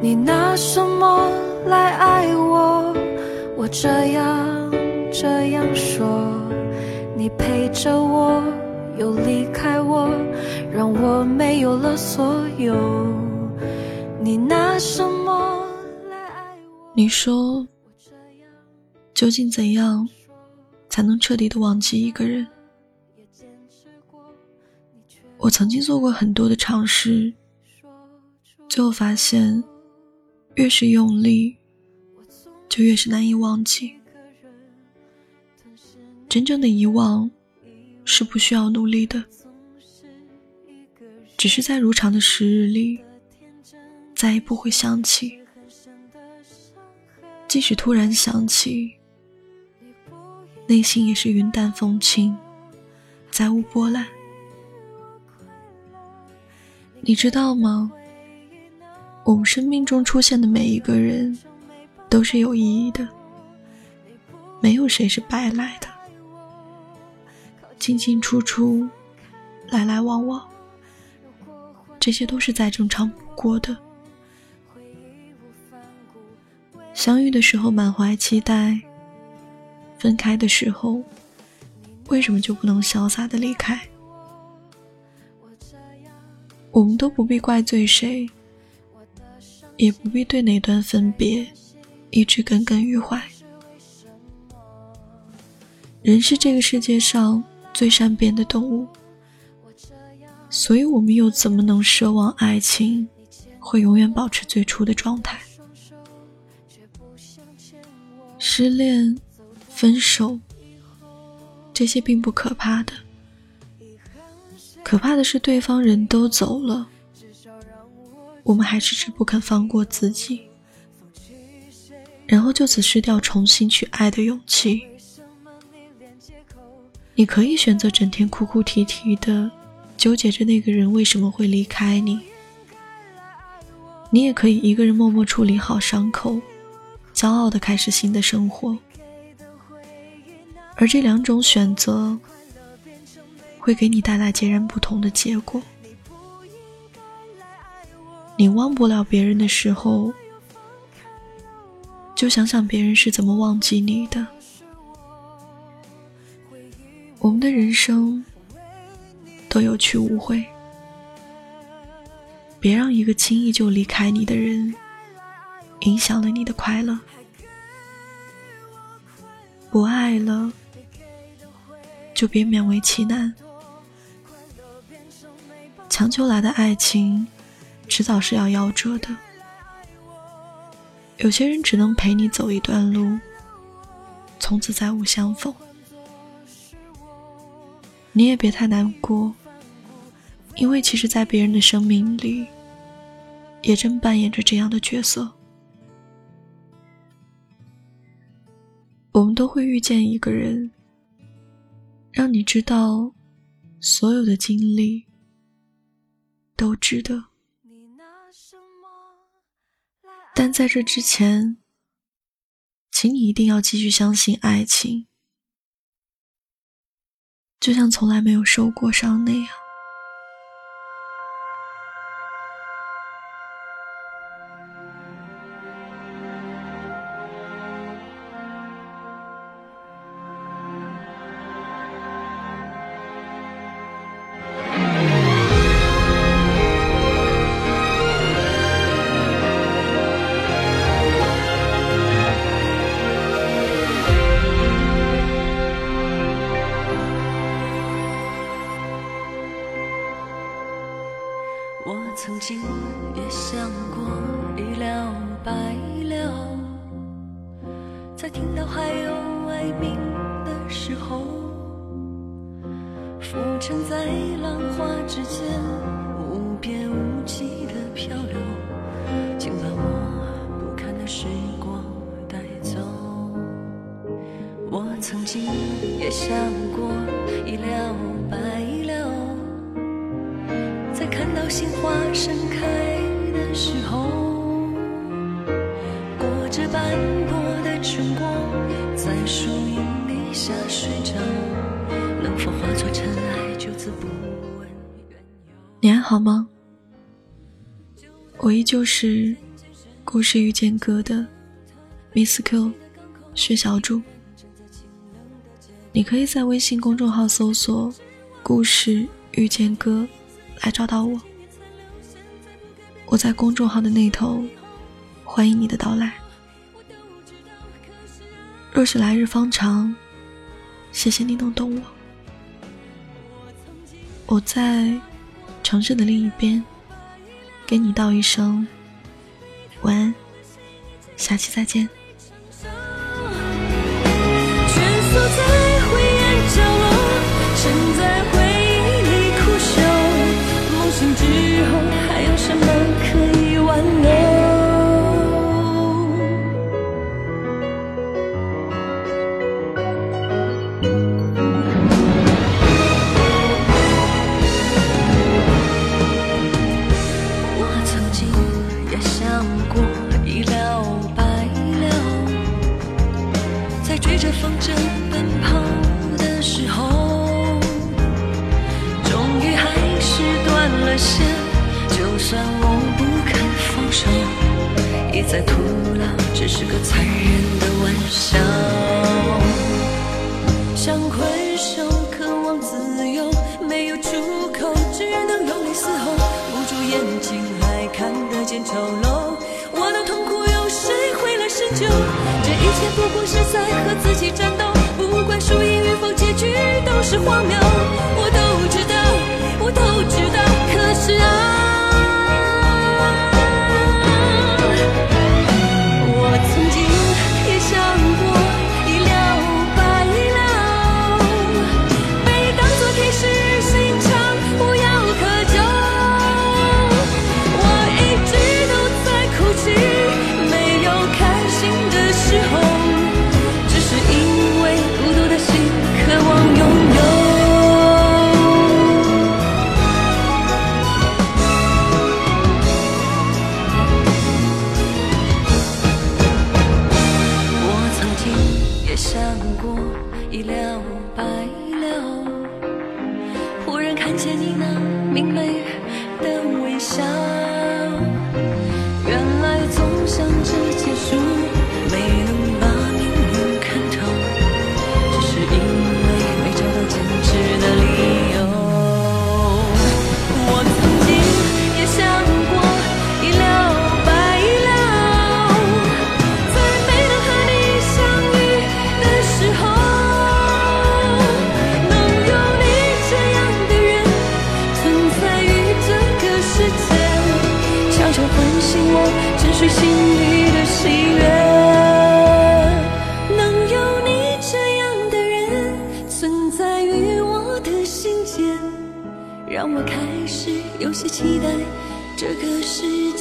你拿什么来爱我？我这样这样说，你陪着我又离开我，让我没有了所有。你拿什么来爱我？你说，究竟怎样才能彻底的忘记一个人？我曾经做过很多的尝试，最后发现，越是用力，就越是难以忘记。真正的遗忘，是不需要努力的，只是在如常的时日里，再也不会想起。即使突然想起，内心也是云淡风轻，再无波澜。你知道吗？我们生命中出现的每一个人，都是有意义的，没有谁是白来的。进进出出，来来往往，这些都是再正常不过的。相遇的时候满怀期待，分开的时候，为什么就不能潇洒的离开？我们都不必怪罪谁，也不必对哪段分别一直耿耿于怀。人是这个世界上最善变的动物，所以我们又怎么能奢望爱情会永远保持最初的状态？失恋、分手，这些并不可怕的。可怕的是，对方人都走了，我们还迟迟不肯放过自己，然后就此失掉重新去爱的勇气。你可以选择整天哭哭啼啼的，纠结着那个人为什么会离开你；你也可以一个人默默处理好伤口，骄傲的开始新的生活。而这两种选择。会给你带来截然不同的结果。你忘不了别人的时候，就想想别人是怎么忘记你的。我们的人生都有去无回，别让一个轻易就离开你的人影响了你的快乐。不爱了，就别勉为其难。强求来的爱情，迟早是要夭折的。有些人只能陪你走一段路，从此再无相逢。你也别太难过，因为其实，在别人的生命里，也正扮演着这样的角色。我们都会遇见一个人，让你知道所有的经历。都值得，但在这之前，请你一定要继续相信爱情，就像从来没有受过伤那样。曾经也想过一了百了，在听到还有哀鸣的时候，浮沉在浪花之间，无边无际的漂流，请把我不堪的时光带走。我曾经也想过一了百。看到鲜花盛开的时候，裹着斑驳的春光，在树荫底下睡着，能否化作尘埃，就此不问缘由？你还好吗？我依旧是故事遇见歌的 Miss Q 薛小主。你可以在微信公众号搜索“故事遇见歌”来找到我。我在公众号的那头，欢迎你的到来。若是来日方长，谢谢你能懂我。我在城市的另一边，给你道一声晚安，下期再见。想过一了百了，在追着风筝奔跑的时候，终于还是断了线。就算我不肯放手，一再徒劳，只是个残忍的玩笑。想困兽。不过是在和自己战斗。不管输赢与否，结局都是荒谬。我都知道，我都知道，可是啊。心里的喜悦，能有你这样的人存在于我的心间，让我开始有些期待这个世界。